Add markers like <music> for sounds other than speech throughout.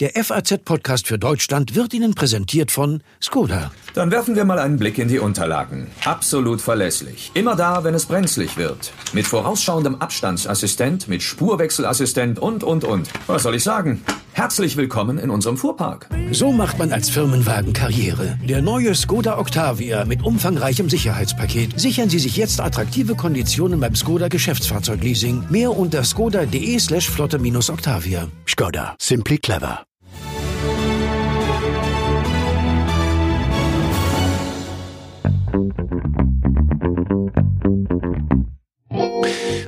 Der FAZ-Podcast für Deutschland wird Ihnen präsentiert von Skoda. Dann werfen wir mal einen Blick in die Unterlagen. Absolut verlässlich. Immer da, wenn es brenzlig wird. Mit vorausschauendem Abstandsassistent, mit Spurwechselassistent und, und, und. Was soll ich sagen? Herzlich willkommen in unserem Fuhrpark. So macht man als Firmenwagen Karriere. Der neue Skoda Octavia mit umfangreichem Sicherheitspaket. Sichern Sie sich jetzt attraktive Konditionen beim Skoda Geschäftsfahrzeugleasing. Mehr unter skoda.de slash flotte-octavia. Skoda. Simply clever. Thank you.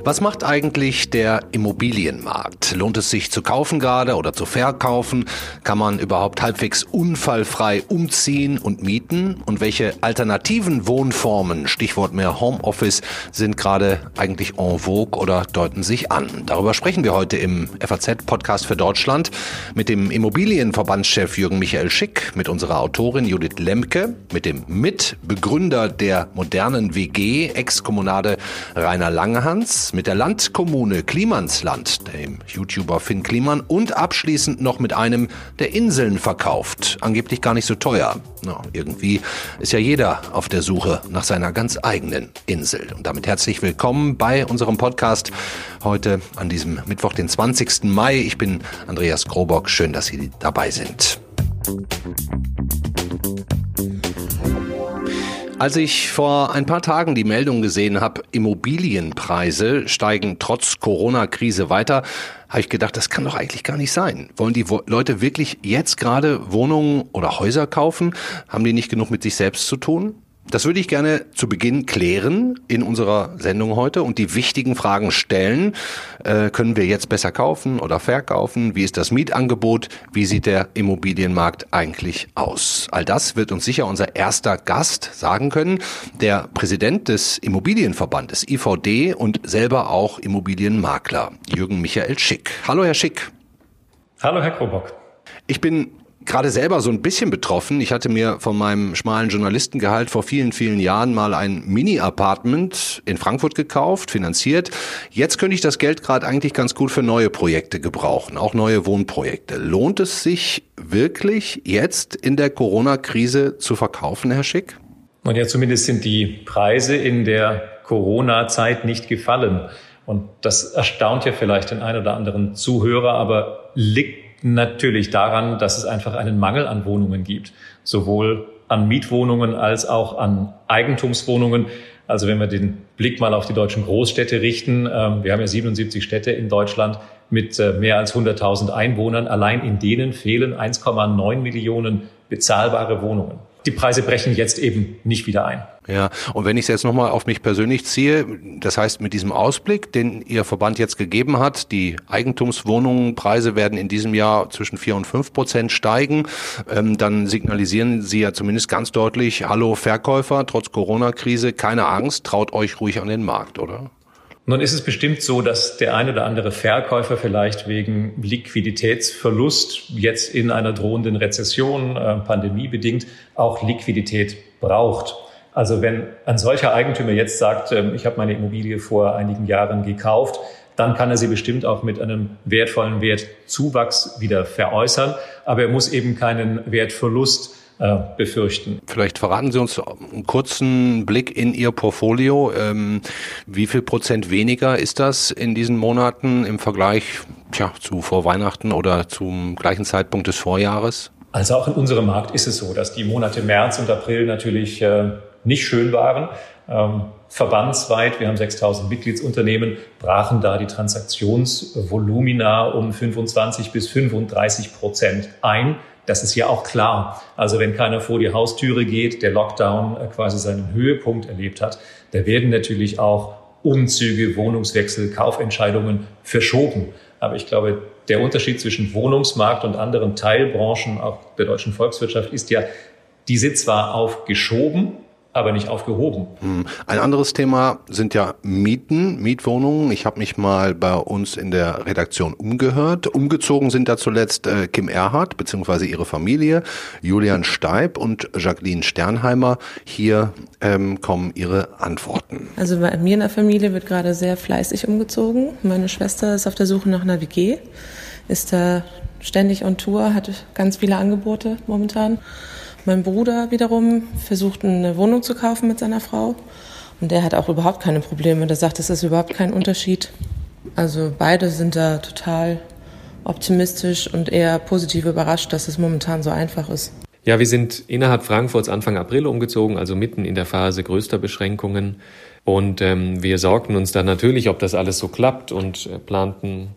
Was macht eigentlich der Immobilienmarkt? Lohnt es sich zu kaufen gerade oder zu verkaufen? Kann man überhaupt halbwegs unfallfrei umziehen und mieten? Und welche alternativen Wohnformen, Stichwort mehr Homeoffice, sind gerade eigentlich en vogue oder deuten sich an? Darüber sprechen wir heute im FAZ-Podcast für Deutschland mit dem Immobilienverbandschef Jürgen Michael Schick, mit unserer Autorin Judith Lemke, mit dem Mitbegründer der modernen WG, Ex-Kommunade Rainer Langehans, mit der Landkommune Klimansland, dem YouTuber Finn Kliman und abschließend noch mit einem, der Inseln verkauft. Angeblich gar nicht so teuer. No, irgendwie ist ja jeder auf der Suche nach seiner ganz eigenen Insel. Und damit herzlich willkommen bei unserem Podcast heute an diesem Mittwoch, den 20. Mai. Ich bin Andreas Krobock. Schön, dass Sie dabei sind. Als ich vor ein paar Tagen die Meldung gesehen habe, Immobilienpreise steigen trotz Corona-Krise weiter, habe ich gedacht, das kann doch eigentlich gar nicht sein. Wollen die Leute wirklich jetzt gerade Wohnungen oder Häuser kaufen? Haben die nicht genug mit sich selbst zu tun? Das würde ich gerne zu Beginn klären in unserer Sendung heute und die wichtigen Fragen stellen. Äh, können wir jetzt besser kaufen oder verkaufen? Wie ist das Mietangebot? Wie sieht der Immobilienmarkt eigentlich aus? All das wird uns sicher unser erster Gast sagen können, der Präsident des Immobilienverbandes IVD und selber auch Immobilienmakler, Jürgen Michael Schick. Hallo, Herr Schick. Hallo, Herr Krobock. Ich bin gerade selber so ein bisschen betroffen. Ich hatte mir von meinem schmalen Journalistengehalt vor vielen, vielen Jahren mal ein Mini-Apartment in Frankfurt gekauft, finanziert. Jetzt könnte ich das Geld gerade eigentlich ganz gut für neue Projekte gebrauchen, auch neue Wohnprojekte. Lohnt es sich wirklich jetzt in der Corona-Krise zu verkaufen, Herr Schick? Und ja, zumindest sind die Preise in der Corona-Zeit nicht gefallen. Und das erstaunt ja vielleicht den einen oder anderen Zuhörer, aber liegt natürlich daran, dass es einfach einen Mangel an Wohnungen gibt, sowohl an Mietwohnungen als auch an Eigentumswohnungen. Also wenn wir den Blick mal auf die deutschen Großstädte richten, ähm, wir haben ja 77 Städte in Deutschland mit äh, mehr als 100.000 Einwohnern. Allein in denen fehlen 1,9 Millionen bezahlbare Wohnungen die Preise brechen jetzt eben nicht wieder ein. Ja, und wenn ich es jetzt nochmal auf mich persönlich ziehe, das heißt mit diesem Ausblick, den Ihr Verband jetzt gegeben hat, die Eigentumswohnungenpreise werden in diesem Jahr zwischen vier und fünf Prozent steigen, ähm, dann signalisieren Sie ja zumindest ganz deutlich, hallo Verkäufer, trotz Corona-Krise, keine Angst, traut euch ruhig an den Markt, oder? Nun ist es bestimmt so, dass der ein oder andere Verkäufer vielleicht wegen Liquiditätsverlust jetzt in einer drohenden Rezession, äh, pandemiebedingt, auch Liquidität braucht. Also wenn ein solcher Eigentümer jetzt sagt, äh, ich habe meine Immobilie vor einigen Jahren gekauft, dann kann er sie bestimmt auch mit einem wertvollen Wertzuwachs wieder veräußern. Aber er muss eben keinen Wertverlust äh, befürchten. Vielleicht verraten Sie uns einen kurzen Blick in Ihr Portfolio. Ähm, wie viel Prozent weniger ist das in diesen Monaten im Vergleich tja, zu vor Weihnachten oder zum gleichen Zeitpunkt des Vorjahres? Also auch in unserem Markt ist es so, dass die Monate März und April natürlich äh, nicht schön waren. Ähm, verbandsweit, wir haben 6000 Mitgliedsunternehmen, brachen da die Transaktionsvolumina um 25 bis 35 Prozent ein. Das ist ja auch klar. Also wenn keiner vor die Haustüre geht, der Lockdown äh, quasi seinen Höhepunkt erlebt hat, da werden natürlich auch Umzüge, Wohnungswechsel, Kaufentscheidungen verschoben. Aber ich glaube, der Unterschied zwischen Wohnungsmarkt und anderen Teilbranchen auch der deutschen Volkswirtschaft ist ja, die sind zwar aufgeschoben, aber nicht aufgehoben. Hm. Ein anderes Thema sind ja Mieten, Mietwohnungen. Ich habe mich mal bei uns in der Redaktion umgehört. Umgezogen sind da zuletzt äh, Kim Erhardt bzw. ihre Familie, Julian Steib und Jacqueline Sternheimer. Hier ähm, kommen ihre Antworten. Also bei mir in der Familie wird gerade sehr fleißig umgezogen. Meine Schwester ist auf der Suche nach einer WG, ist da ständig on Tour, hat ganz viele Angebote momentan. Mein Bruder wiederum versucht eine Wohnung zu kaufen mit seiner Frau und der hat auch überhaupt keine Probleme. Der sagt, es ist überhaupt kein Unterschied. Also beide sind da total optimistisch und eher positiv überrascht, dass es momentan so einfach ist. Ja, wir sind innerhalb Frankfurts Anfang April umgezogen, also mitten in der Phase größter Beschränkungen. Und ähm, wir sorgten uns dann natürlich, ob das alles so klappt und äh, planten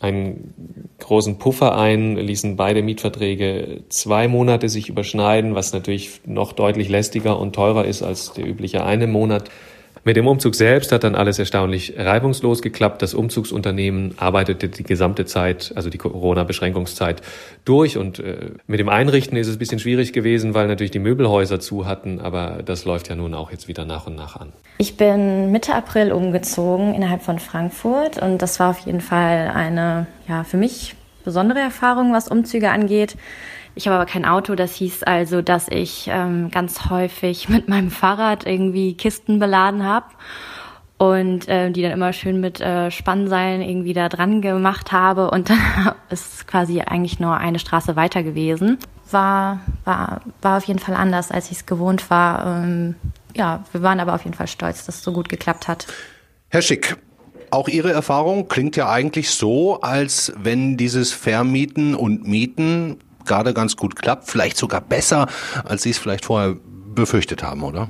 einen großen Puffer ein, ließen beide Mietverträge zwei Monate sich überschneiden, was natürlich noch deutlich lästiger und teurer ist als der übliche eine Monat. Mit dem Umzug selbst hat dann alles erstaunlich reibungslos geklappt. Das Umzugsunternehmen arbeitete die gesamte Zeit, also die Corona-Beschränkungszeit, durch. Und äh, mit dem Einrichten ist es ein bisschen schwierig gewesen, weil natürlich die Möbelhäuser zu hatten. Aber das läuft ja nun auch jetzt wieder nach und nach an. Ich bin Mitte April umgezogen innerhalb von Frankfurt. Und das war auf jeden Fall eine, ja, für mich besondere Erfahrung, was Umzüge angeht. Ich habe aber kein Auto. Das hieß also, dass ich ähm, ganz häufig <laughs> mit meinem Fahrrad irgendwie Kisten beladen habe und äh, die dann immer schön mit äh, Spannseilen irgendwie da dran gemacht habe. Und dann <laughs> ist quasi eigentlich nur eine Straße weiter gewesen. War, war, war auf jeden Fall anders, als ich es gewohnt war. Ähm, ja, wir waren aber auf jeden Fall stolz, dass es so gut geklappt hat. Herr Schick, auch Ihre Erfahrung klingt ja eigentlich so, als wenn dieses Vermieten und Mieten gerade ganz gut klappt, vielleicht sogar besser, als Sie es vielleicht vorher befürchtet haben, oder?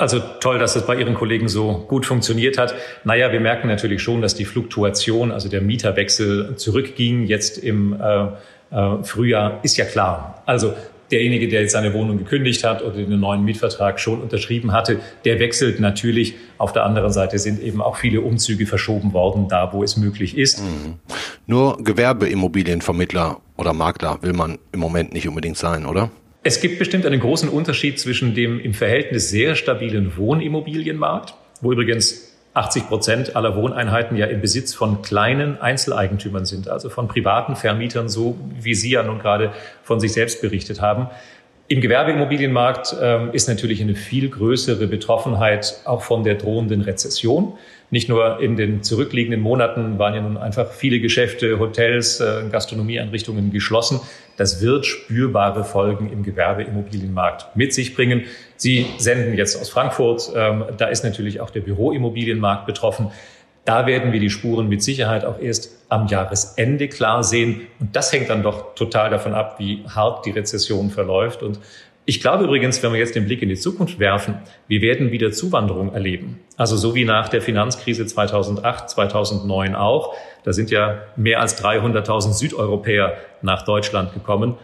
Also toll, dass es bei Ihren Kollegen so gut funktioniert hat. Naja, wir merken natürlich schon, dass die Fluktuation, also der Mieterwechsel zurückging jetzt im äh, äh, Frühjahr, ist ja klar. Also derjenige, der jetzt seine Wohnung gekündigt hat oder den neuen Mietvertrag schon unterschrieben hatte, der wechselt natürlich. Auf der anderen Seite sind eben auch viele Umzüge verschoben worden, da wo es möglich ist. Mhm. Nur Gewerbeimmobilienvermittler oder Makler will man im Moment nicht unbedingt sein, oder? Es gibt bestimmt einen großen Unterschied zwischen dem im Verhältnis sehr stabilen Wohnimmobilienmarkt, wo übrigens 80 Prozent aller Wohneinheiten ja im Besitz von kleinen Einzeleigentümern sind, also von privaten Vermietern, so wie Sie ja nun gerade von sich selbst berichtet haben. Im Gewerbeimmobilienmarkt äh, ist natürlich eine viel größere Betroffenheit auch von der drohenden Rezession. Nicht nur in den zurückliegenden Monaten waren ja nun einfach viele Geschäfte, Hotels, äh, Gastronomieeinrichtungen geschlossen. Das wird spürbare Folgen im Gewerbeimmobilienmarkt mit sich bringen. Sie senden jetzt aus Frankfurt. Ähm, da ist natürlich auch der Büroimmobilienmarkt betroffen. Da werden wir die Spuren mit Sicherheit auch erst am Jahresende klar sehen. Und das hängt dann doch total davon ab, wie hart die Rezession verläuft. Und ich glaube übrigens, wenn wir jetzt den Blick in die Zukunft werfen, wir werden wieder Zuwanderung erleben. Also so wie nach der Finanzkrise 2008, 2009 auch. Da sind ja mehr als 300.000 Südeuropäer nach Deutschland gekommen,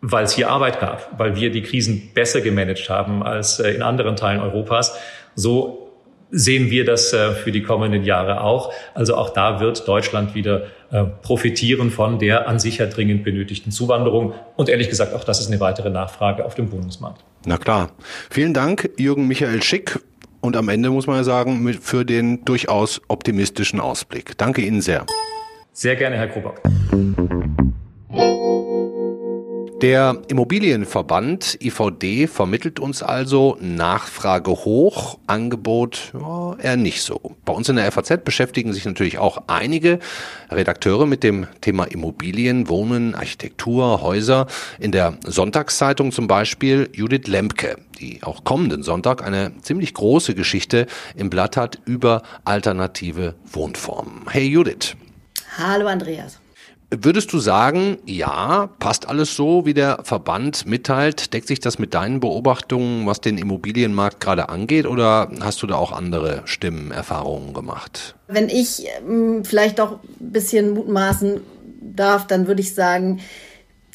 weil es hier Arbeit gab, weil wir die Krisen besser gemanagt haben als äh, in anderen Teilen Europas. So sehen wir das äh, für die kommenden Jahre auch. Also auch da wird Deutschland wieder äh, profitieren von der an sich ja dringend benötigten Zuwanderung. Und ehrlich gesagt, auch das ist eine weitere Nachfrage auf dem Wohnungsmarkt. Na klar. Vielen Dank, Jürgen Michael Schick. Und am Ende muss man ja sagen, für den durchaus optimistischen Ausblick. Danke Ihnen sehr. Sehr gerne, Herr Krobock. Der Immobilienverband IVD vermittelt uns also Nachfrage hoch, Angebot ja, eher nicht so. Bei uns in der FAZ beschäftigen sich natürlich auch einige Redakteure mit dem Thema Immobilien, Wohnen, Architektur, Häuser. In der Sonntagszeitung zum Beispiel Judith Lemke, die auch kommenden Sonntag eine ziemlich große Geschichte im Blatt hat über alternative Wohnformen. Hey Judith. Hallo Andreas. Würdest du sagen, ja, passt alles so, wie der Verband mitteilt? Deckt sich das mit deinen Beobachtungen, was den Immobilienmarkt gerade angeht, oder hast du da auch andere Stimmen, Erfahrungen gemacht? Wenn ich ähm, vielleicht auch ein bisschen mutmaßen darf, dann würde ich sagen,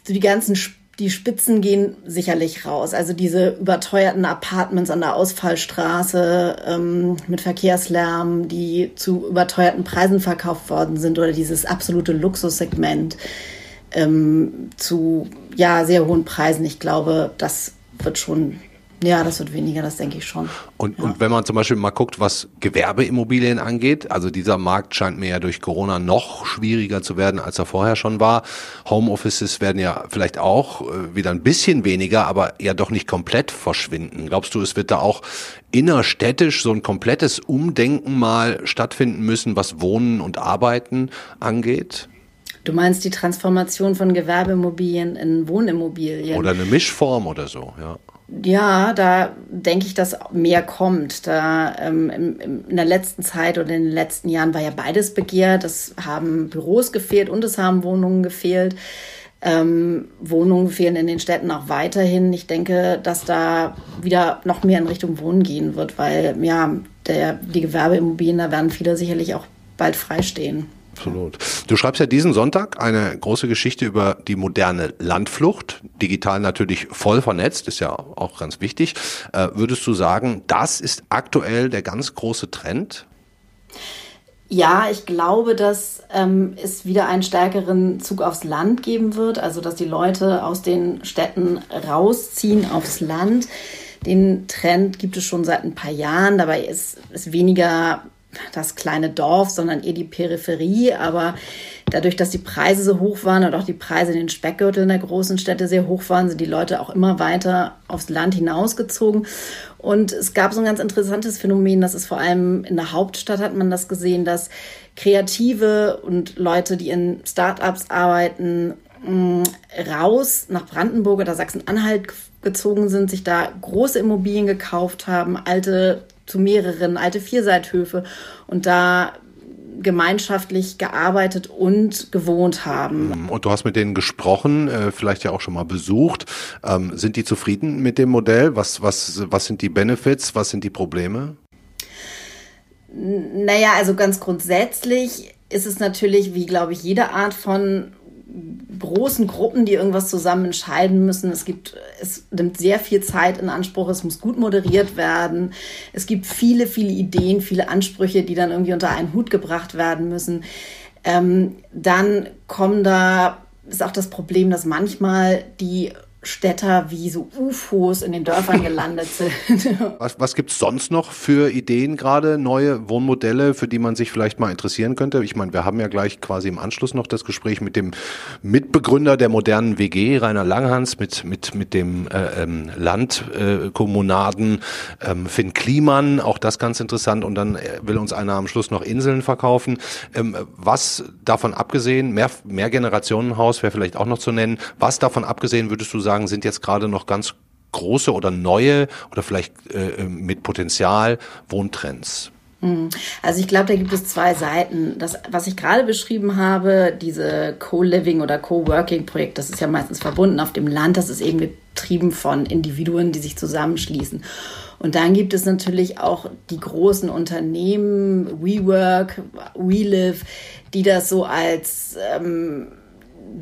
die ganzen Sp die Spitzen gehen sicherlich raus. Also diese überteuerten Apartments an der Ausfallstraße ähm, mit Verkehrslärm, die zu überteuerten Preisen verkauft worden sind oder dieses absolute Luxussegment ähm, zu ja sehr hohen Preisen. Ich glaube, das wird schon ja, das wird weniger, das denke ich schon. Und, ja. und wenn man zum Beispiel mal guckt, was Gewerbeimmobilien angeht, also dieser Markt scheint mir ja durch Corona noch schwieriger zu werden, als er vorher schon war. Homeoffices werden ja vielleicht auch äh, wieder ein bisschen weniger, aber ja doch nicht komplett verschwinden. Glaubst du, es wird da auch innerstädtisch so ein komplettes Umdenken mal stattfinden müssen, was Wohnen und Arbeiten angeht? Du meinst die Transformation von Gewerbeimmobilien in Wohnimmobilien? Oder eine Mischform oder so, ja. Ja, da denke ich, dass mehr kommt. Da ähm, im, in der letzten Zeit oder in den letzten Jahren war ja beides begehrt. Es haben Büros gefehlt und es haben Wohnungen gefehlt. Ähm, Wohnungen fehlen in den Städten auch weiterhin. Ich denke, dass da wieder noch mehr in Richtung Wohnen gehen wird, weil ja der, die Gewerbeimmobilien, da werden viele sicherlich auch bald freistehen. Absolut. Du schreibst ja diesen Sonntag eine große Geschichte über die moderne Landflucht, digital natürlich voll vernetzt, ist ja auch ganz wichtig. Äh, würdest du sagen, das ist aktuell der ganz große Trend? Ja, ich glaube, dass ähm, es wieder einen stärkeren Zug aufs Land geben wird, also dass die Leute aus den Städten rausziehen aufs Land. Den Trend gibt es schon seit ein paar Jahren. Dabei ist es weniger das kleine Dorf, sondern eher die Peripherie. Aber dadurch, dass die Preise so hoch waren und auch die Preise in den Speckgürteln der großen Städte sehr hoch waren, sind die Leute auch immer weiter aufs Land hinausgezogen. Und es gab so ein ganz interessantes Phänomen, das ist vor allem in der Hauptstadt hat man das gesehen, dass Kreative und Leute, die in Startups arbeiten, mm, raus nach Brandenburg oder Sachsen-Anhalt gezogen sind, sich da große Immobilien gekauft haben, alte zu mehreren alte Vierseithöfe und da gemeinschaftlich gearbeitet und gewohnt haben. Mhm. Und du hast mit denen gesprochen, äh, vielleicht ja auch schon mal besucht. Ähm, sind die zufrieden mit dem Modell? Was, was, was sind die Benefits? Was sind die Probleme? Naja, also ganz grundsätzlich ist es natürlich, wie glaube ich, jede Art von großen Gruppen, die irgendwas zusammen entscheiden müssen. Es gibt, es nimmt sehr viel Zeit in Anspruch. Es muss gut moderiert werden. Es gibt viele, viele Ideen, viele Ansprüche, die dann irgendwie unter einen Hut gebracht werden müssen. Ähm, dann kommen da, ist auch das Problem, dass manchmal die Städter wie so UFOs in den Dörfern <laughs> gelandet sind. Was, was gibt's sonst noch für Ideen gerade, neue Wohnmodelle, für die man sich vielleicht mal interessieren könnte? Ich meine, wir haben ja gleich quasi im Anschluss noch das Gespräch mit dem Mitbegründer der modernen WG, Rainer Langhans, mit, mit, mit dem äh, ähm, Landkommunaden äh, ähm, Finn Kliman, auch das ganz interessant. Und dann äh, will uns einer am Schluss noch Inseln verkaufen. Ähm, was davon abgesehen, mehr, mehr Generationenhaus wäre vielleicht auch noch zu nennen, was davon abgesehen würdest du sagen, sagen, sind jetzt gerade noch ganz große oder neue oder vielleicht äh, mit Potenzial Wohntrends? Hm. Also ich glaube, da gibt es zwei Seiten. Das, was ich gerade beschrieben habe, diese Co-Living oder Co-Working-Projekt, das ist ja meistens verbunden auf dem Land, das ist eben getrieben von Individuen, die sich zusammenschließen. Und dann gibt es natürlich auch die großen Unternehmen, WeWork, WeLive, die das so als ähm,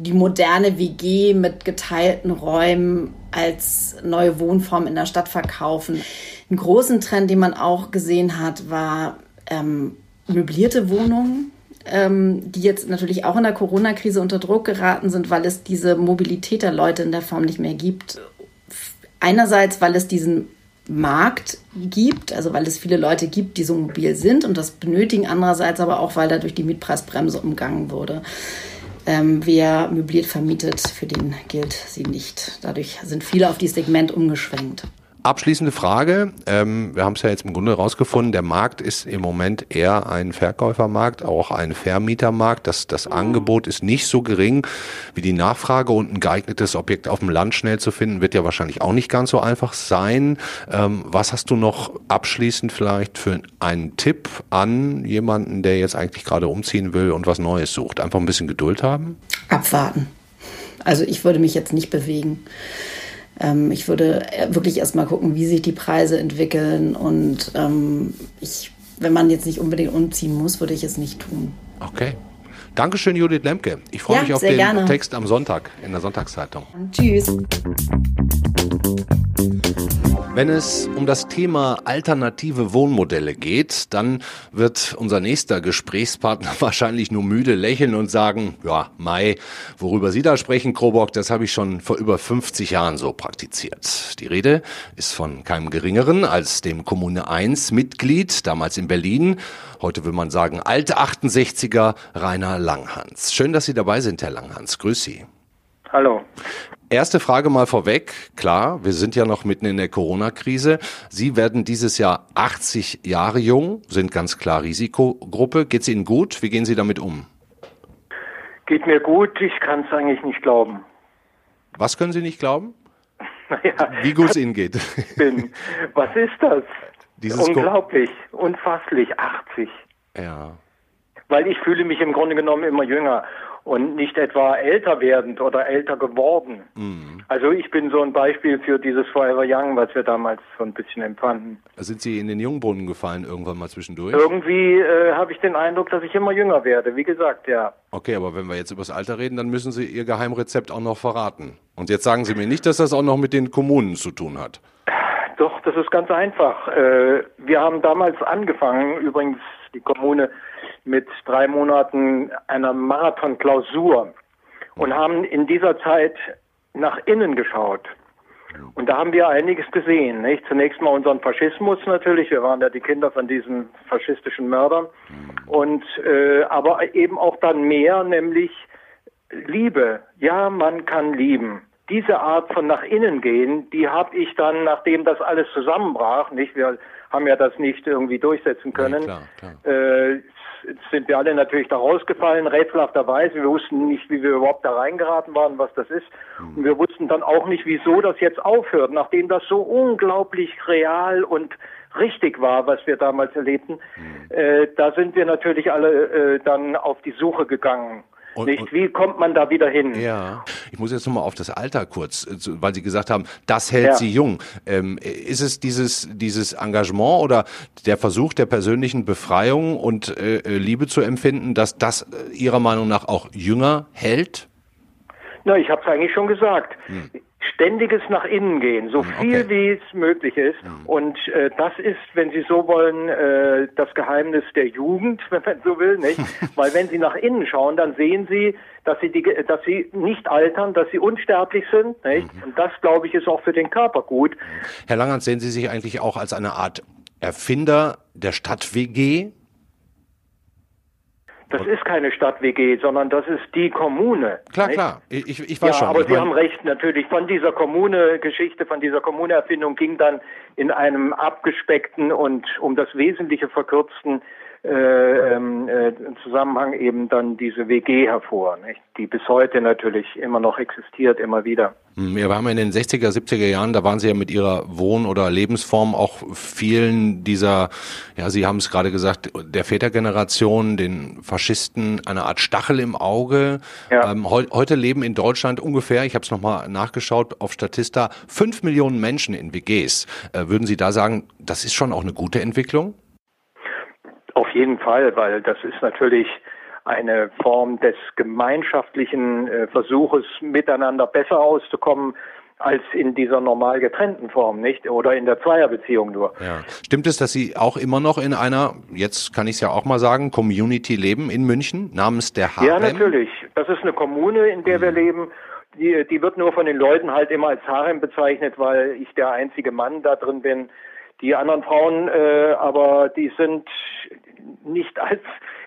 die moderne WG mit geteilten Räumen als neue Wohnform in der Stadt verkaufen. Ein großen Trend, den man auch gesehen hat, war ähm, möblierte Wohnungen, ähm, die jetzt natürlich auch in der Corona-Krise unter Druck geraten sind, weil es diese Mobilität der Leute in der Form nicht mehr gibt. Einerseits, weil es diesen Markt gibt, also weil es viele Leute gibt, die so mobil sind und das benötigen, andererseits aber auch, weil dadurch die Mietpreisbremse umgangen wurde. Ähm, wer möbliert vermietet, für den gilt sie nicht. Dadurch sind viele auf dieses Segment umgeschwenkt. Abschließende Frage. Ähm, wir haben es ja jetzt im Grunde rausgefunden, der Markt ist im Moment eher ein Verkäufermarkt, auch ein Vermietermarkt. Das, das Angebot ist nicht so gering wie die Nachfrage und ein geeignetes Objekt auf dem Land schnell zu finden, wird ja wahrscheinlich auch nicht ganz so einfach sein. Ähm, was hast du noch abschließend vielleicht für einen Tipp an jemanden, der jetzt eigentlich gerade umziehen will und was Neues sucht? Einfach ein bisschen Geduld haben? Abwarten. Also ich würde mich jetzt nicht bewegen. Ähm, ich würde äh, wirklich erstmal gucken, wie sich die Preise entwickeln und ähm, ich, wenn man jetzt nicht unbedingt umziehen muss, würde ich es nicht tun. Okay. Dankeschön, Judith Lemke. Ich freue ja, mich auf den gerne. Text am Sonntag in der Sonntagszeitung. Tschüss. Wenn es um das Thema alternative Wohnmodelle geht, dann wird unser nächster Gesprächspartner <laughs> wahrscheinlich nur müde lächeln und sagen, ja, Mai, worüber Sie da sprechen, Krobock, das habe ich schon vor über 50 Jahren so praktiziert. Die Rede ist von keinem geringeren als dem Kommune 1 Mitglied, damals in Berlin, heute will man sagen alte 68er, Rainer Langhans. Schön, dass Sie dabei sind, Herr Langhans. Grüß Sie. Hallo. Erste Frage mal vorweg. Klar, wir sind ja noch mitten in der Corona-Krise. Sie werden dieses Jahr 80 Jahre jung, sind ganz klar Risikogruppe. Geht's Ihnen gut? Wie gehen Sie damit um? Geht mir gut, ich kann es eigentlich nicht glauben. Was können Sie nicht glauben? <laughs> Naja, Wie gut es Ihnen geht. bin. Was ist das? Dieses Unglaublich, unfasslich, 80. Ja. Weil ich fühle mich im Grunde genommen immer jünger und nicht etwa älter werdend oder älter geworden. Mhm. Also ich bin so ein Beispiel für dieses Forever Young, was wir damals so ein bisschen empfanden. Sind Sie in den Jungbrunnen gefallen irgendwann mal zwischendurch? Irgendwie äh, habe ich den Eindruck, dass ich immer jünger werde. Wie gesagt, ja. Okay, aber wenn wir jetzt über das Alter reden, dann müssen Sie Ihr Geheimrezept auch noch verraten. Und jetzt sagen Sie mir nicht, dass das auch noch mit den Kommunen zu tun hat. Doch, das ist ganz einfach. Äh, wir haben damals angefangen, übrigens die Kommune, mit drei Monaten einer Marathon-Klausur und haben in dieser Zeit nach innen geschaut. Und da haben wir einiges gesehen. Nicht? Zunächst mal unseren Faschismus natürlich. Wir waren ja die Kinder von diesen faschistischen Mördern. Und äh, aber eben auch dann mehr, nämlich Liebe. Ja, man kann lieben. Diese Art von nach innen gehen, die habe ich dann, nachdem das alles zusammenbrach, nicht, wir haben ja das nicht irgendwie durchsetzen können, klar, klar. Äh, sind wir alle natürlich da rausgefallen, rätselhafterweise. Wir wussten nicht, wie wir überhaupt da reingeraten waren, was das ist. Und wir wussten dann auch nicht, wieso das jetzt aufhört, nachdem das so unglaublich real und richtig war, was wir damals erlebten. Äh, da sind wir natürlich alle äh, dann auf die Suche gegangen. Und- nicht, wie kommt man da wieder hin? Ja. Ich muss jetzt nochmal auf das Alter kurz, äh, weil Sie gesagt haben, das hält Ja. Sie jung. Ähm, ist es dieses, dieses Engagement oder der Versuch der persönlichen Befreiung und äh, äh, Liebe zu empfinden, dass das äh, Ihrer Meinung nach auch jünger hält? Na, ich habe es eigentlich schon gesagt. Ständiges nach innen gehen, so viel okay. wie es möglich ist. Und äh, das ist, wenn Sie so wollen, äh, das Geheimnis der Jugend, <laughs> wenn man so will, nicht? <laughs> Weil wenn Sie nach innen schauen, dann sehen Sie, dass Sie, die, dass Sie nicht altern, dass Sie unsterblich sind. Nicht? Und das, glaube ich, ist auch für den Körper gut. Herr Langert, sehen Sie sich eigentlich auch als eine Art Erfinder der Stadt-WG? Das ist keine Stadt-WG, sondern das ist die Kommune. Klar, nicht? klar. Ich, ich, weiß Ja, schon. aber ich Sie mein- haben recht, natürlich. Von dieser Kommune-Geschichte, von dieser Kommune-Erfindung ging dann in einem abgespeckten und um das Wesentliche verkürzten äh, Zusammenhang eben dann diese WG hervor, nicht? die bis heute natürlich immer noch existiert, immer wieder. Hm, Ja, wir haben in den 60er, 70er Jahren, da waren Sie ja mit Ihrer Wohn- oder Lebensform auch vielen dieser, ja, Sie haben es gerade gesagt, der Vätergeneration, den Faschisten, eine Art Stachel im Auge. Ja. Ähm, heu heute leben in Deutschland ungefähr, ich habe es nochmal nachgeschaut auf Statista, fünf Millionen Menschen in WGs. Äh, würden Sie da sagen, das ist schon auch eine gute Entwicklung? Auf jeden Fall, weil das ist natürlich eine Form des gemeinschaftlichen äh, Versuches, miteinander besser auszukommen als in dieser normal getrennten Form, nicht? Oder in der Zweierbeziehung nur. Ja. Stimmt es, dass Sie auch immer noch in einer, jetzt kann ich es ja auch mal sagen, Community leben in München namens der Harem? Ja, natürlich. Das ist eine Kommune, in der wir leben. Die, die wird nur von den Leuten halt immer als Harem bezeichnet, weil ich der einzige Mann da drin bin. Die anderen Frauen, äh, aber die sind nicht <laughs> als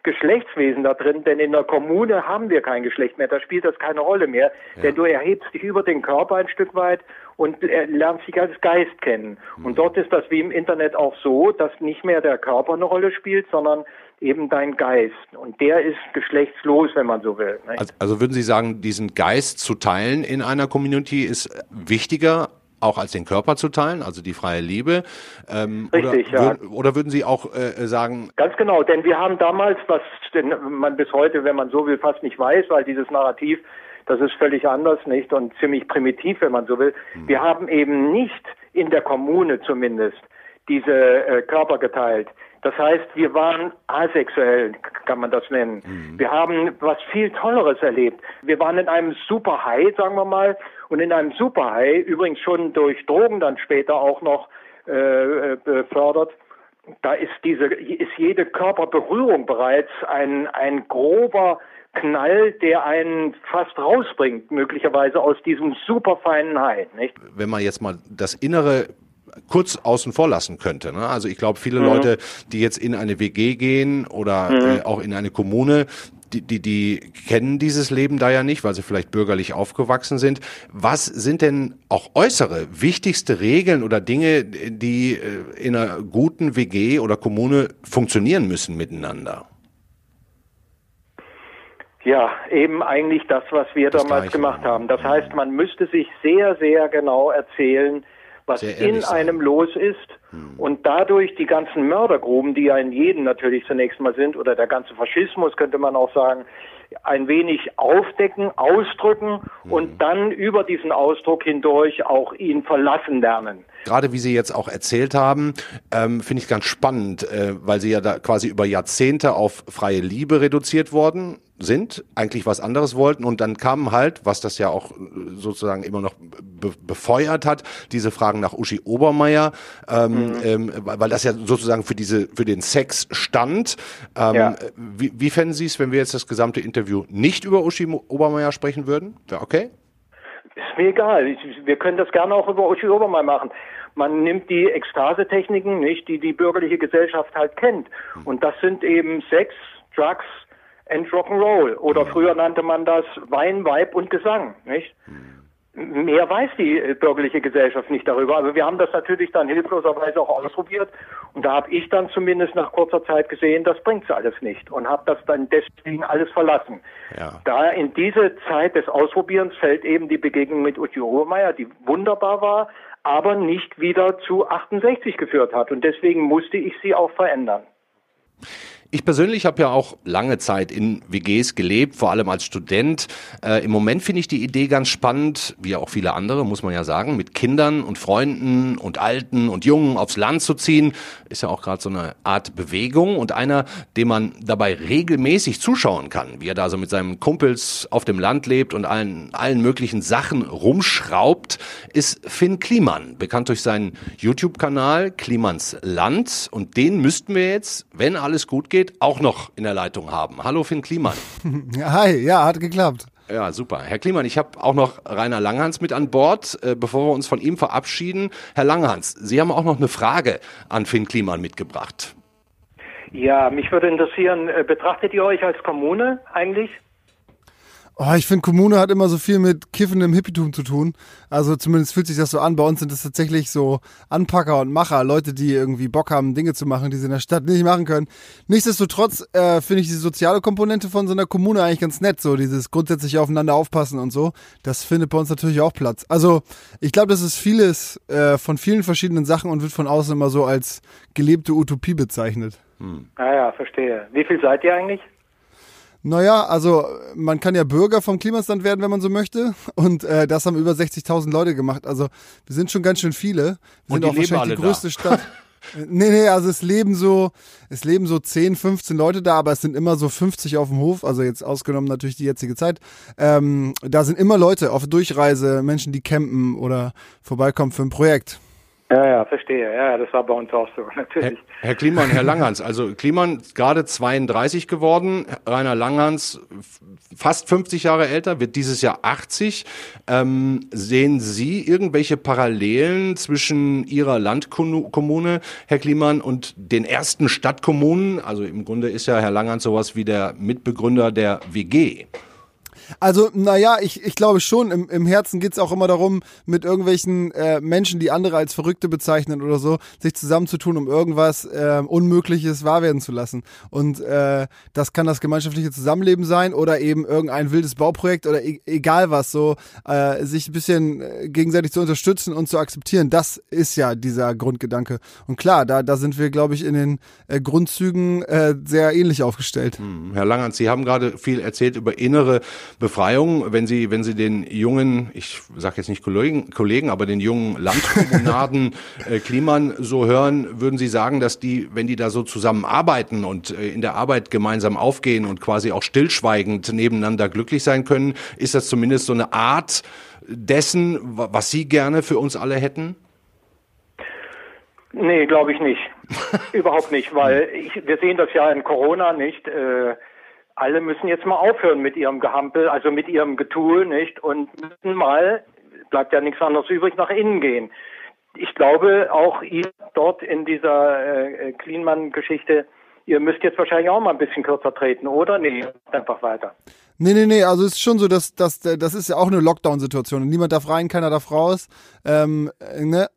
Geschlechtswesen da drin, denn in der Kommune haben wir kein Geschlecht mehr. Da spielt das keine Rolle mehr, denn du erhebst dich über den Körper ein Stück weit und äh, lernst dich als Geist kennen. Und dort ist das wie im Internet auch so, dass nicht mehr der Körper eine Rolle spielt, sondern eben dein Geist. Und der ist geschlechtslos, wenn man so will. Also, also würden Sie sagen, diesen Geist zu teilen in einer Community ist wichtiger auch als den Körper zu teilen, also die freie Liebe? Ähm, Richtig, oder, ja. oder würden Sie auch äh, sagen, Ganz genau, denn wir haben damals, was denn man bis heute, wenn man so will, fast nicht weiß, weil dieses Narrativ, das ist völlig anders, nicht? Und ziemlich primitiv, wenn man so will. Wir haben eben nicht in der Kommune zumindest diese äh, Körper geteilt. Das heißt, wir waren asexuell, kann man das nennen. Wir haben was viel Tolleres erlebt. Wir waren in einem Super High, sagen wir mal, und in einem Super High, übrigens schon durch Drogen dann später auch noch äh, äh, befördert, da ist diese, ist jede Körperberührung bereits ein, ein grober Knall, der einen fast rausbringt, möglicherweise aus diesem superfeinen High, nicht? wenn man jetzt mal das Innere kurz außen vor lassen könnte. Ne? Also ich glaube, viele Mhm. Leute, die jetzt in eine WG gehen oder äh, auch in eine Kommune, die, die, die kennen dieses Leben da ja nicht, weil sie vielleicht bürgerlich aufgewachsen sind. Was sind denn auch äußere, wichtigste Regeln oder Dinge, die äh, in einer guten WG oder Kommune funktionieren müssen miteinander? Ja, eben eigentlich das, was wir das damals gemacht haben. Das heißt, man müsste sich sehr, sehr genau erzählen, was in sein. einem los ist hm. und dadurch die ganzen Mördergruben, die ja in jedem natürlich zunächst mal sind, oder der ganze Faschismus könnte man auch sagen, ein wenig aufdecken, ausdrücken hm. und dann über diesen Ausdruck hindurch auch ihn verlassen lernen. Gerade wie Sie jetzt auch erzählt haben, ähm, finde ich ganz spannend, äh, weil Sie ja da quasi über Jahrzehnte auf freie Liebe reduziert worden sind, eigentlich was anderes wollten und dann kamen halt, was das ja auch äh, sozusagen immer noch be befeuert hat, diese Fragen nach Uschi Obermeier, ähm, mhm. ähm, weil das ja sozusagen für diese für den Sex stand. Ähm, ja. Wie, wie fänden Sie es, wenn wir jetzt das gesamte Interview nicht über Uschi Obermeier sprechen würden? Wäre okay? Ist mir egal. Wir können das gerne auch über Uschi Obermeier machen. Man nimmt die Ekstasetechniken, nicht, die die bürgerliche Gesellschaft halt kennt. Mhm. Und das sind eben Sex, Drugs, and Rock'n'Roll. Oder früher nannte man das Wein, Weib und Gesang, nicht? Mehr weiß die äh, bürgerliche Gesellschaft nicht darüber. Also wir haben das natürlich dann hilfloserweise auch ausprobiert und da habe ich dann zumindest nach kurzer Zeit gesehen, das bringt's alles nicht und habe das dann deswegen alles verlassen. Ja. Da in diese Zeit des Ausprobierens fällt eben die Begegnung mit Utti Obermeier, die wunderbar war, aber nicht wieder zu 68 geführt hat und deswegen musste ich sie auch verändern. Ich persönlich habe ja auch lange Zeit in WGs gelebt, vor allem als Student. Äh, Im Moment finde ich die Idee ganz spannend, wie auch viele andere, muss man ja sagen, mit Kindern und Freunden und Alten und Jungen aufs Land zu ziehen. Ist ja auch gerade so eine Art Bewegung und einer, dem man dabei regelmäßig zuschauen kann, wie er da so mit seinen Kumpels auf dem Land lebt und allen, allen möglichen Sachen rumschraubt, ist Finn Kliman, bekannt durch seinen YouTube-Kanal Klimans Land. Und den müssten wir jetzt, wenn alles gut geht, Paket auch noch in der Leitung haben. Hallo Finn Kliman. <laughs> Hi, ja, hat geklappt. Ja, super. Herr Kliman, ich habe auch noch Rainer Langhans mit an Bord, äh, bevor wir uns von ihm verabschieden. Herr Langhans, Sie haben auch noch eine Frage an Finn Kliman mitgebracht. Ja, mich würde interessieren, äh, betrachtet ihr euch als Kommune eigentlich? Oh, ich finde, Kommune hat immer so viel mit kiffendem Hippietum zu tun. Also zumindest fühlt sich das so an. Bei uns sind es tatsächlich so Anpacker und Macher, Leute, die irgendwie Bock haben, Dinge zu machen, die sie in der Stadt nicht machen können. Nichtsdestotrotz äh, finde ich die soziale Komponente von so einer Kommune eigentlich ganz nett. So dieses grundsätzlich aufeinander aufpassen und so. Das findet bei uns natürlich auch Platz. Also ich glaube, das ist vieles äh, von vielen verschiedenen Sachen und wird von außen immer so als gelebte Utopie bezeichnet. Hm. Ah ja, verstehe. Wie viel seid ihr eigentlich? Naja, also man kann ja Bürger vom Klimastand werden, wenn man so möchte. Und äh, das haben über 60.000 Leute gemacht. Also wir sind schon ganz schön viele. Wir sind auch wahrscheinlich die größte da. Stadt. <laughs> Nee, nee, also es leben so, es leben so 10, 15 Leute da, aber es sind immer so 50 auf dem Hof, also jetzt ausgenommen natürlich die jetzige Zeit. Ähm, da sind immer Leute auf Durchreise, Menschen, die campen oder vorbeikommen für ein Projekt. Ja, ja, verstehe. Ja, das war bei uns auch so, <laughs> natürlich. Herr, Herr Kliman, Herr Langhans, also Kliman gerade 32 geworden, Rainer Langhans fast 50 Jahre älter, wird dieses Jahr 80. Ähm, sehen Sie irgendwelche Parallelen zwischen Ihrer Landkommune, Herr Kliman, und den ersten Stadtkommunen? Also im Grunde ist ja Herr Langhans sowas wie der Mitbegründer der WG. Also, naja, ich, ich glaube schon, im, im Herzen geht's auch immer darum, mit irgendwelchen äh, Menschen, die andere als Verrückte bezeichnen oder so, sich zusammenzutun, um irgendwas äh, Unmögliches wahr werden zu lassen. Und äh, das kann das gemeinschaftliche Zusammenleben sein oder eben irgendein wildes Bauprojekt oder e egal was, so äh, sich ein bisschen äh, gegenseitig zu unterstützen und zu akzeptieren. Das ist ja dieser Grundgedanke. Und klar, da, da sind wir, glaube ich, in den äh, Grundzügen äh, sehr ähnlich aufgestellt. Hm. Herr Langerns, Sie haben gerade viel erzählt über innere Befreiung, wenn Sie, wenn Sie den jungen, ich sage jetzt nicht Kollegen, Kollegen, aber den jungen Landkommunaden <laughs> äh, Kliman so hören, würden Sie sagen, dass die, wenn die da so zusammenarbeiten und äh, in der Arbeit gemeinsam aufgehen und quasi auch stillschweigend nebeneinander glücklich sein können, ist das zumindest so eine Art dessen, was Sie gerne für uns alle hätten? Nee, glaube ich nicht. <laughs> Überhaupt nicht, weil ich, wir sehen das ja in Corona nicht. Äh, alle müssen jetzt mal aufhören mit ihrem Gehampel, also mit ihrem Getue, nicht? Und müssen mal, bleibt ja nichts anderes übrig, nach innen gehen. Ich glaube, auch ihr dort in dieser äh, Cleanman-Geschichte, ihr müsst jetzt wahrscheinlich auch mal ein bisschen kürzer treten, oder? Nee, einfach weiter. Nee, nee, nee, also es ist schon so, dass, dass das ist ja auch eine Lockdown-Situation. Niemand darf rein, keiner darf raus. Ähm, ne?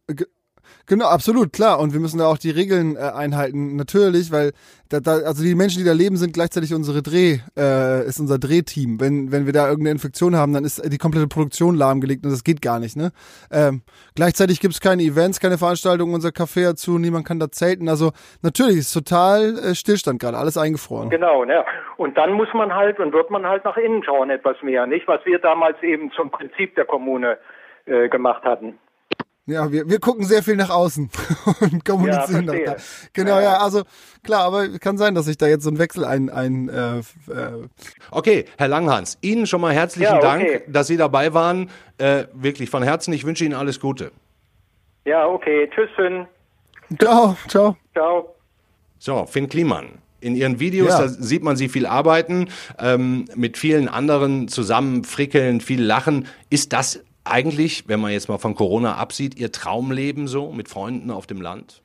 Genau, absolut, klar. Und wir müssen da auch die Regeln äh, einhalten, natürlich, weil da, da, also die Menschen, die da leben, sind gleichzeitig unsere Dreh, äh, ist unser Drehteam. Wenn, wenn wir da irgendeine Infektion haben, dann ist die komplette Produktion lahmgelegt und das geht gar nicht, ne? Ähm, gleichzeitig gibt's keine Events, keine Veranstaltungen, unser Café hat zu, niemand kann da zelten. Also natürlich ist total äh, Stillstand gerade, alles eingefroren. Genau, ne? Und dann muss man halt und wird man halt nach innen schauen etwas mehr, nicht? Was wir damals eben zum Prinzip der Kommune äh, gemacht hatten. Ja, wir, wir gucken sehr viel nach außen <laughs> und kommunizieren. Ja, da. Genau, ja, also klar, aber kann sein, dass sich da jetzt so ein Wechsel ein, ein äh, äh Okay, Herr Langhans, Ihnen schon mal herzlichen Ja, Dank, okay. dass Sie dabei waren. Äh, wirklich von Herzen, ich wünsche Ihnen alles Gute. Ja, okay. Tschüss, Finn. Ciao, ciao. Ciao. So, Finn Kliman. In Ihren Videos, Ja. da sieht man Sie viel arbeiten, ähm, mit vielen anderen zusammen frickeln, viel lachen. Ist das eigentlich, wenn man jetzt mal von Corona absieht, Ihr Traumleben so mit Freunden auf dem Land?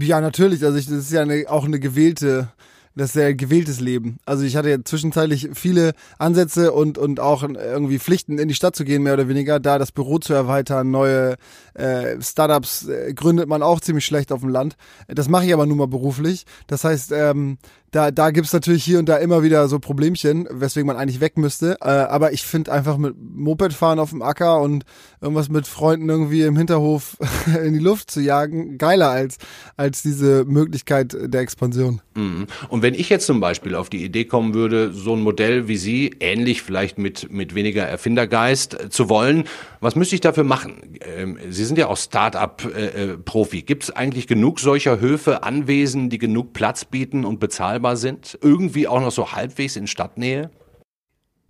Ja, natürlich. Also ich, das ist ja eine, auch eine gewählte, das ist ja ein gewähltes Leben. Also ich hatte ja zwischenzeitlich viele Ansätze und, und auch irgendwie Pflichten, in die Stadt zu gehen, mehr oder weniger, da das Büro zu erweitern, neue äh, Startups äh, gründet man auch ziemlich schlecht auf dem Land. Das mache ich aber nun mal beruflich. Das heißt, ähm, da, da gibt's natürlich hier und da immer wieder so Problemchen, weswegen man eigentlich weg müsste. Äh, aber ich finde einfach mit Moped fahren auf dem Acker und irgendwas mit Freunden irgendwie im Hinterhof <laughs> in die Luft zu jagen, geiler als, als diese Möglichkeit der Expansion. Mhm. Und wenn ich jetzt zum Beispiel auf die Idee kommen würde, so ein Modell wie Sie, ähnlich vielleicht mit, mit weniger Erfindergeist, äh, zu wollen, was müsste ich dafür machen? Ähm, Sie sind ja auch Start-up-Profi. Gibt es eigentlich genug solcher Höfe, Anwesen, die genug Platz bieten und bezahlbar sind? Irgendwie auch noch so halbwegs in Stadtnähe?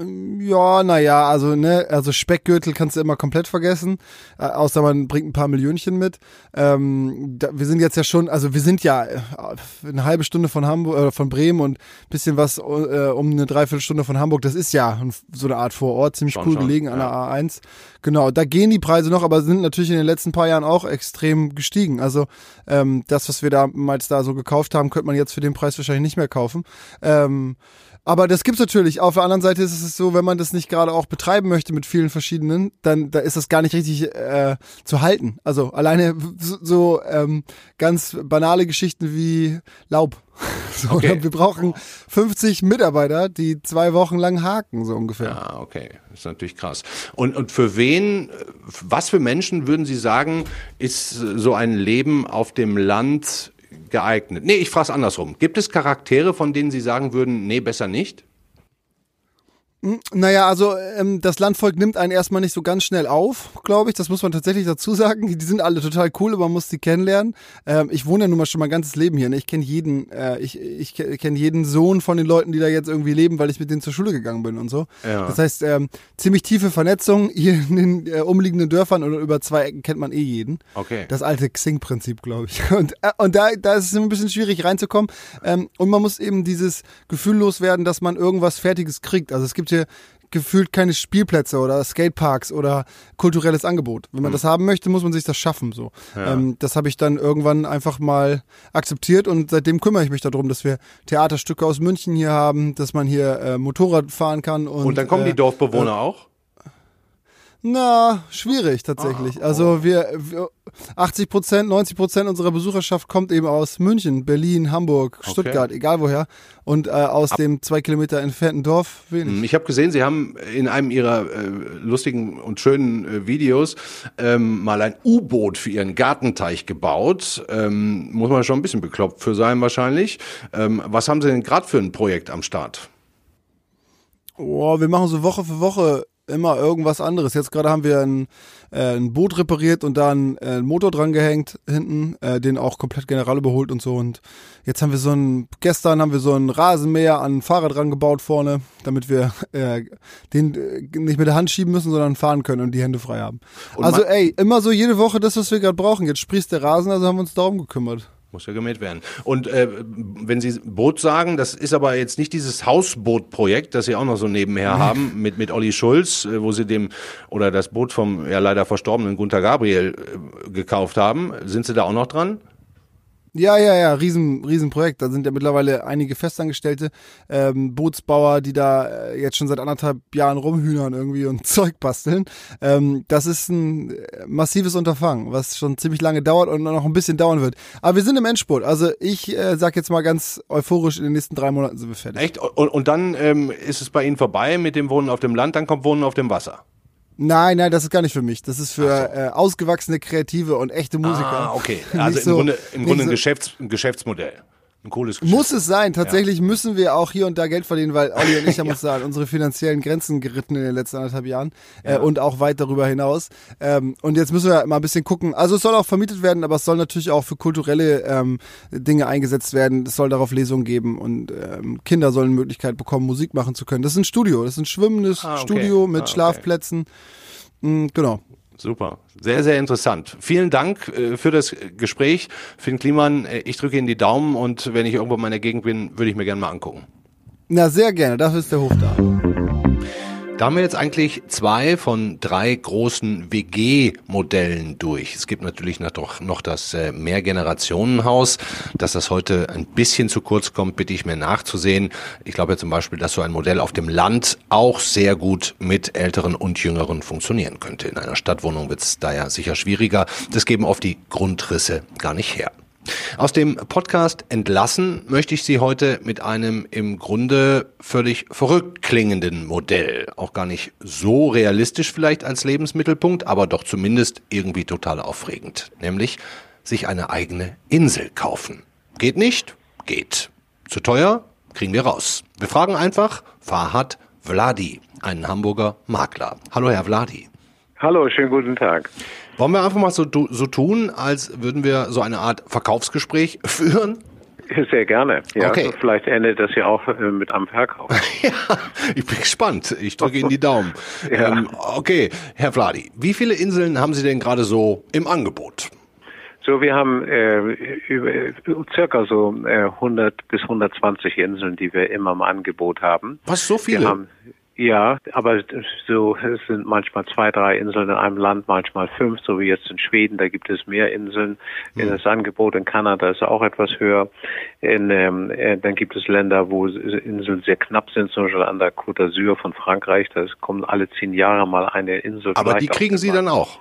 Ja, naja, also ne, also Speckgürtel kannst du immer komplett vergessen, äh, außer man bringt ein paar Millionchen mit. Ähm, da, wir sind jetzt ja schon, also wir sind ja äh, eine halbe Stunde von Hamburg, äh, von Bremen und bisschen was äh, um eine Dreiviertelstunde von Hamburg. Das ist ja so eine Art Vorort, ziemlich Schon, cool schon, gelegen an der ja. A1. Genau, da gehen die Preise noch, aber sind natürlich in den letzten paar Jahren auch extrem gestiegen. Also ähm, das, was wir damals da so gekauft haben, könnte man jetzt für den Preis wahrscheinlich nicht mehr kaufen. Ähm, aber das gibt's natürlich. Auf der anderen Seite ist es so, wenn man das nicht gerade auch betreiben möchte mit vielen verschiedenen, dann da ist das gar nicht richtig äh, zu halten. Also alleine so, so ähm, ganz banale Geschichten wie Laub. <laughs> So, Okay. Wir brauchen 50 Mitarbeiter, die zwei Wochen lang haken, so ungefähr. Ja, okay. Das ist natürlich krass. Und, und für wen, was für Menschen würden Sie sagen, ist so ein Leben auf dem Land geeignet? Nee, ich frage es andersrum. Gibt es Charaktere, von denen Sie sagen würden, nee, besser nicht? Naja, also ähm, das Landvolk nimmt einen erstmal nicht so ganz schnell auf, glaube ich. Das muss man tatsächlich dazu sagen. Die sind alle total cool, aber man muss die kennenlernen. Ähm, ich wohne ja nun mal schon mein ganzes Leben hier. Ne? Ich kenne jeden, äh, ich, ich kenne jeden Sohn von den Leuten, die da jetzt irgendwie leben, weil ich mit denen zur Schule gegangen bin und so. Ja. Das heißt, ähm, ziemlich tiefe Vernetzung hier in den äh, umliegenden Dörfern oder über zwei Ecken kennt man eh jeden. Okay. Das alte Xing-Prinzip, glaube ich. <laughs> Und, äh, und da, da ist es ein bisschen schwierig reinzukommen. Ähm, und man muss eben dieses Gefühl loswerden, dass man irgendwas Fertiges kriegt. Also es gibt hier gefühlt keine Spielplätze oder Skateparks oder kulturelles Angebot. Wenn man das haben möchte, muss man sich das schaffen. So, ähm, das habe ich dann irgendwann einfach mal akzeptiert und seitdem kümmere ich mich darum, dass wir Theaterstücke aus München hier haben, dass man hier äh, Motorrad fahren kann und, Und, dann kommen äh, die Dorfbewohner auch? Na, schwierig tatsächlich. Also wir, wir 80 Prozent, 90 Prozent unserer Besucherschaft kommt eben aus München, Berlin, Hamburg, Stuttgart, egal woher. Und äh, aus dem zwei Kilometer entfernten Dorf wenig. Ich habe gesehen, Sie haben in einem Ihrer äh, lustigen und schönen äh, Videos ähm, mal ein U-Boot für Ihren Gartenteich gebaut. Ähm, muss man schon ein bisschen bekloppt für sein wahrscheinlich. Ähm, was haben Sie denn gerade für ein Projekt am Start? Oh, wir machen so Woche für Woche immer irgendwas anderes. Jetzt gerade haben wir ein, äh, ein Boot repariert und da einen, äh, Motor dran gehängt hinten, äh, den auch komplett general überholt und so. Und jetzt haben wir so ein, gestern haben wir so ein Rasenmäher an ein Fahrrad dran gebaut vorne, damit wir äh, den äh, nicht mit der Hand schieben müssen, sondern fahren können und die Hände frei haben. Und also ey, immer so jede Woche das, was wir gerade brauchen. Jetzt sprießt der Rasen, also haben wir uns darum gekümmert. Muss ja gemäht werden. Und äh, wenn Sie Boot sagen, das ist aber jetzt nicht dieses Hausbootprojekt, das Sie auch noch so nebenher haben mit mit Olli Schulz, äh, wo Sie dem oder das Boot vom ja leider verstorbenen Gunter Gabriel äh, gekauft haben. Sind Sie da auch noch dran? Ja, ja, ja, riesen, riesen Projekt. Da sind ja mittlerweile einige Festangestellte, ähm, Bootsbauer, die da äh, jetzt schon seit anderthalb Jahren rumhühnern irgendwie und <laughs> Zeug basteln. Ähm, das ist ein äh, massives Unterfangen, was schon ziemlich lange dauert und noch ein bisschen dauern wird. Aber wir sind im Endspurt. Also ich äh, sag jetzt mal ganz euphorisch, in den nächsten drei Monaten sind wir fertig. Echt? Und, und dann ähm, ist es bei Ihnen vorbei mit dem Wohnen auf dem Land, dann kommt Wohnen auf dem Wasser. Nein, nein, das ist gar nicht für mich. Das ist für so. äh, ausgewachsene Kreative und echte Musiker. Ah, okay. Also im so, Grunde, im Grunde ein, Geschäfts-, ein Geschäftsmodell. Ein cooles Geschäft. Muss es sein. Tatsächlich ja. müssen wir auch hier und da Geld verdienen, weil Olli und <laughs> ich haben ja. uns da an unsere finanziellen Grenzen geritten in den letzten anderthalb Jahren äh, ja. und auch weit darüber hinaus. Ähm, und jetzt müssen wir mal ein bisschen gucken. Also es soll auch vermietet werden, aber es soll natürlich auch für kulturelle ähm, Dinge eingesetzt werden. Es soll darauf Lesungen geben und ähm, Kinder sollen die Möglichkeit bekommen, Musik machen zu können. Das ist ein Studio. Das ist ein schwimmendes ah, okay. Studio mit ah, okay. Schlafplätzen. Mhm, genau. Super. Sehr, sehr interessant. Vielen Dank äh, für das Gespräch. Finn Kliman, äh, ich drücke Ihnen die Daumen und wenn ich irgendwo in meiner Gegend bin, würde ich mir gerne mal angucken. Na, sehr gerne. Dafür ist der Hof da. Da haben wir jetzt eigentlich zwei von drei großen WG-Modellen durch. Es gibt natürlich noch, noch das äh, Mehrgenerationenhaus. Dass das heute ein bisschen zu kurz kommt, bitte ich mir nachzusehen. Ich glaube ja zum Beispiel, dass so ein Modell auf dem Land auch sehr gut mit Älteren und Jüngeren funktionieren könnte. In einer Stadtwohnung wird es da ja sicher schwieriger. Das geben oft die Grundrisse gar nicht her. Aus dem Podcast entlassen möchte ich Sie heute mit einem im Grunde völlig verrückt klingenden Modell. Auch gar nicht so realistisch vielleicht als Lebensmittelpunkt, aber doch zumindest irgendwie total aufregend. Nämlich sich eine eigene Insel kaufen. Geht nicht? Geht. Zu teuer? Kriegen wir raus. Wir fragen einfach Fahad Vladi, einen Hamburger Makler. Hallo Herr Vladi. Hallo, schönen guten Tag. Wollen wir einfach mal so, so tun, als würden wir so eine Art Verkaufsgespräch <laughs> führen? Sehr gerne. Ja, okay. Also vielleicht endet das ja auch äh, mit einem Verkauf. <laughs> ja, ich bin gespannt. Ich drücke Ihnen die Daumen. <laughs> ja. ähm, okay, Herr Vladi, wie viele Inseln haben Sie denn gerade so im Angebot? So, wir haben äh, über, circa so äh, 100 bis 120 Inseln, die wir immer im Angebot haben. Was, so viele? Wir haben, ja, aber so es sind manchmal zwei, drei Inseln in einem Land, manchmal fünf, so wie jetzt in Schweden. Da gibt es mehr Inseln. Mhm. Das Angebot in Kanada ist auch etwas höher. In, ähm, äh, dann gibt es Länder, wo Inseln sehr knapp sind, zum Beispiel an der Côte d'Azur von Frankreich. Da kommt alle zehn Jahre mal eine Insel. Aber die kriegen Sie dann auch?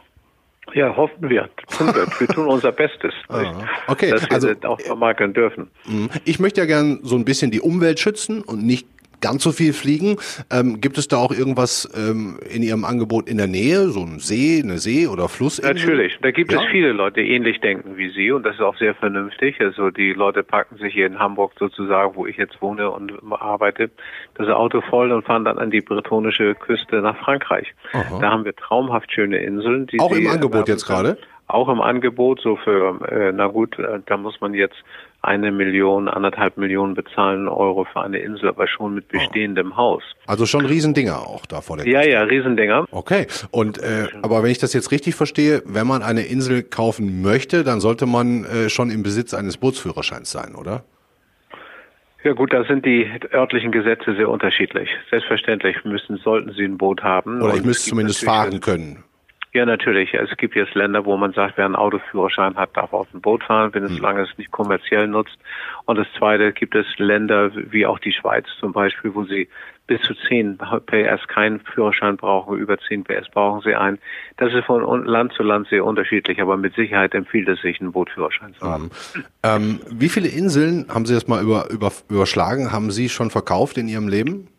Ja, hoffen wir. Tun wir. wir tun unser Bestes, <laughs> ah, okay. dass wir also, auch vermarkten dürfen. Mhm. Ich möchte ja gern so ein bisschen die Umwelt schützen und nicht ganz so viel fliegen. Ähm, gibt es da auch irgendwas ähm, in Ihrem Angebot in der Nähe, so ein See, eine See- oder Flussinsel? Natürlich, da gibt ja? es viele Leute, die ähnlich denken wie Sie und das ist auch sehr vernünftig. Also die Leute packen sich hier in Hamburg sozusagen, wo ich jetzt wohne und arbeite, das Auto voll und fahren dann an die bretonische Küste nach Frankreich. Aha. Da haben wir traumhaft schöne Inseln. auch im Angebot jetzt gerade? Auch im Angebot, so für, äh, na gut, äh, da muss man jetzt eine Million, anderthalb Millionen bezahlen Euro für eine Insel, aber schon mit bestehendem oh. Haus. Also schon Riesendinger auch da vor der Ja, Küste. ja, Riesendinger. Okay. Und äh, aber wenn ich das jetzt richtig verstehe, wenn man eine Insel kaufen möchte, dann sollte man äh, schon im Besitz eines Bootsführerscheins sein, oder? Ja gut, da sind die örtlichen Gesetze sehr unterschiedlich. Selbstverständlich müssen, sollten Sie ein Boot haben. Oder ich müsste zumindest fahren können. Ja, natürlich. Es gibt jetzt Länder, wo man sagt, wer einen Autoführerschein hat, darf auf dem Boot fahren, wenn es mhm. solange es nicht kommerziell nutzt. Und das Zweite gibt es Länder wie auch die Schweiz zum Beispiel, wo sie bis zu 10 PS keinen Führerschein brauchen, über 10 PS brauchen sie einen. Das ist von Land zu Land sehr unterschiedlich, aber mit Sicherheit empfiehlt es sich, einen Bootführerschein zu haben. Mhm. Ähm, wie viele Inseln, haben Sie das mal über, über, überschlagen, haben Sie schon verkauft in Ihrem Leben?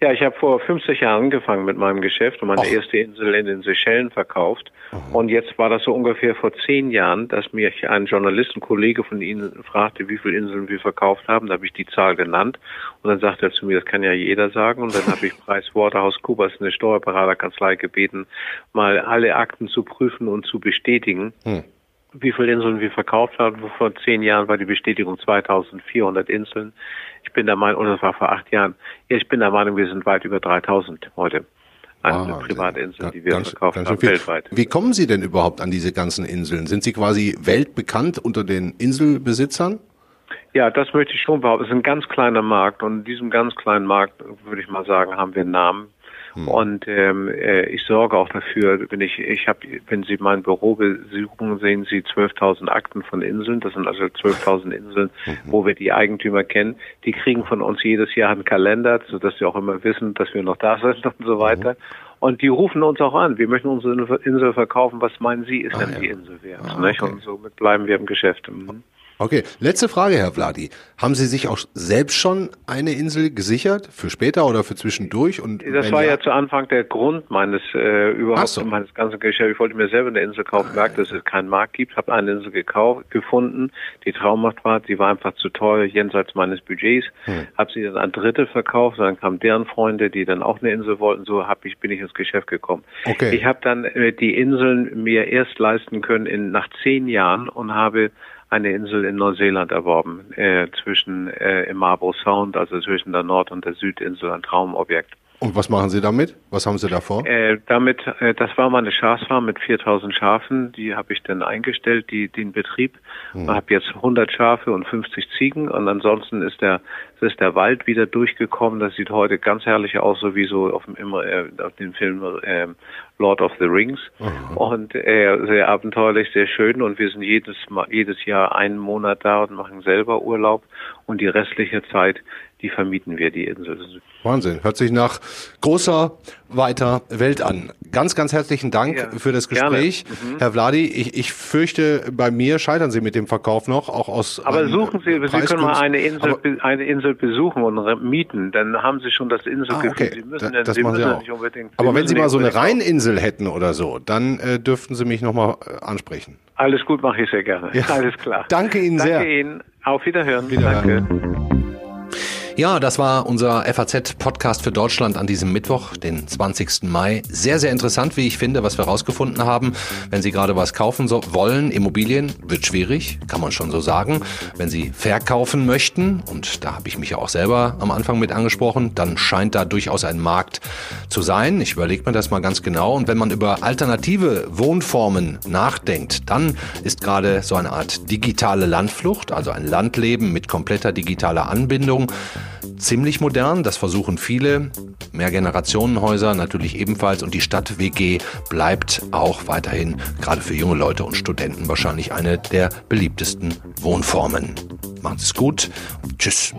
Ja, ich habe vor 50 Jahren angefangen mit meinem Geschäft und meine Och. erste Insel in den Seychellen verkauft. Mhm. Und jetzt war das so ungefähr vor zehn Jahren, dass mich ein Journalist, ein Kollege von Ihnen fragte, wie viele Inseln wir verkauft haben. Da habe ich die Zahl genannt. Und dann sagte er zu mir, das kann ja jeder sagen. Und dann habe ich PricewaterhouseCoopers, eine Steuerberaterkanzlei, gebeten, mal alle Akten zu prüfen und zu bestätigen. Mhm wie viele Inseln wir verkauft haben. Vor zehn Jahren war die Bestätigung 2400 Inseln. Ich bin der Meinung, oder das war vor acht Jahren. Ja, ich bin der Meinung, wir sind weit über 3000 heute an ah, Privatinseln, die wir ganz, verkauft ganz haben, weltweit. Wie kommen Sie denn überhaupt an diese ganzen Inseln? Sind Sie quasi weltbekannt unter den Inselbesitzern? Ja, das möchte ich schon behaupten. Es ist ein ganz kleiner Markt und in diesem ganz kleinen Markt, würde ich mal sagen, haben wir einen Namen. Hm. Und ähm, äh, ich sorge auch dafür, wenn ich, ich habe, wenn Sie mein Büro besuchen, sehen Sie 12.000 Akten von Inseln. Das sind also 12.000 Inseln, mhm. wo wir die Eigentümer kennen. Die kriegen von uns jedes Jahr einen Kalender, sodass sie auch immer wissen, dass wir noch da sind und so weiter. Mhm. Und die rufen uns auch an. Wir möchten unsere Insel verkaufen. Was meinen Sie, ist ah, denn ja. die Insel wert? Ah, okay. Und somit bleiben wir im Geschäft. Mhm. Okay, letzte Frage, Herr Vladi. Haben Sie sich auch selbst schon eine Insel gesichert für später oder für zwischendurch? Und das war ja, ja, zu Anfang der Grund meines äh, überhaupt so. meines ganzen Geschäfts. Ich wollte mir selber eine Insel kaufen, merkte, dass es keinen Markt gibt, habe eine Insel gekauft, gefunden, die traumhaft war. Sie war einfach zu teuer jenseits meines Budgets. Hm. Habe sie dann an Dritte verkauft. Dann kamen deren Freunde, die dann auch eine Insel wollten. So hab ich bin ich ins Geschäft gekommen. Okay. Ich habe dann äh, die Inseln mir erst leisten können in nach zehn Jahren und habe eine Insel in Neuseeland erworben, äh, zwischen äh, im Marble Sound, also zwischen der Nord- und der Südinsel, ein Traumobjekt. Und was machen Sie damit? Was haben Sie da vor? Äh, damit, äh, das war meine Schafsfarm mit 4000 Schafen. Die habe ich dann eingestellt, die, den Betrieb. Hm. Ich habe jetzt 100 Schafe und 50 Ziegen. Und ansonsten ist der, ist der Wald wieder durchgekommen. Das sieht heute ganz herrlich aus, so wie so auf dem, immer, äh, auf dem Film äh, Lord of the Rings. Mhm. Und äh, sehr abenteuerlich, sehr schön. Und wir sind jedes, Mal, jedes Jahr einen Monat da und machen selber Urlaub. Und die restliche Zeit die vermieten wir die Insel. Wahnsinn. Hört sich nach großer, weiter Welt an. Ganz, ganz herzlichen Dank ja, für das Gespräch. Mhm. Herr Vladi, ich, ich fürchte, bei mir scheitern Sie mit dem Verkauf noch, auch aus. Aber suchen Sie, Sie können mal eine Insel, eine Insel besuchen und mieten, dann haben Sie schon das Inselgefühl. Ah, okay. Sie müssen, da, das Sie müssen Sie auch. nicht unbedingt. Aber wenn Sie mal so eine Rheininsel hätten oder so, dann äh, dürften Sie mich nochmal äh, ansprechen. Alles gut, mache ich sehr gerne. Ja. Alles klar. Danke Ihnen Danke sehr. Danke Ihnen. Auf Wiederhören. Wiederhören. Danke. Ja, das war unser FAZ-Podcast für Deutschland an diesem Mittwoch, den 20. Mai. Sehr, sehr interessant, wie ich finde, was wir rausgefunden haben. Wenn Sie gerade was kaufen so, wollen, Immobilien, wird schwierig, kann man schon so sagen. Wenn Sie verkaufen möchten, und da habe ich mich ja auch selber am Anfang mit angesprochen, dann scheint da durchaus ein Markt zu sein. Ich überlege mir das mal ganz genau. Und wenn man über alternative Wohnformen nachdenkt, dann ist gerade so eine Art digitale Landflucht, also ein Landleben mit kompletter digitaler Anbindung, ziemlich modern. Das versuchen viele. Mehrgenerationenhäuser natürlich ebenfalls. Und die Stadt WG bleibt auch weiterhin, gerade für junge Leute und Studenten, wahrscheinlich eine der beliebtesten Wohnformen. Macht's gut. Tschüss.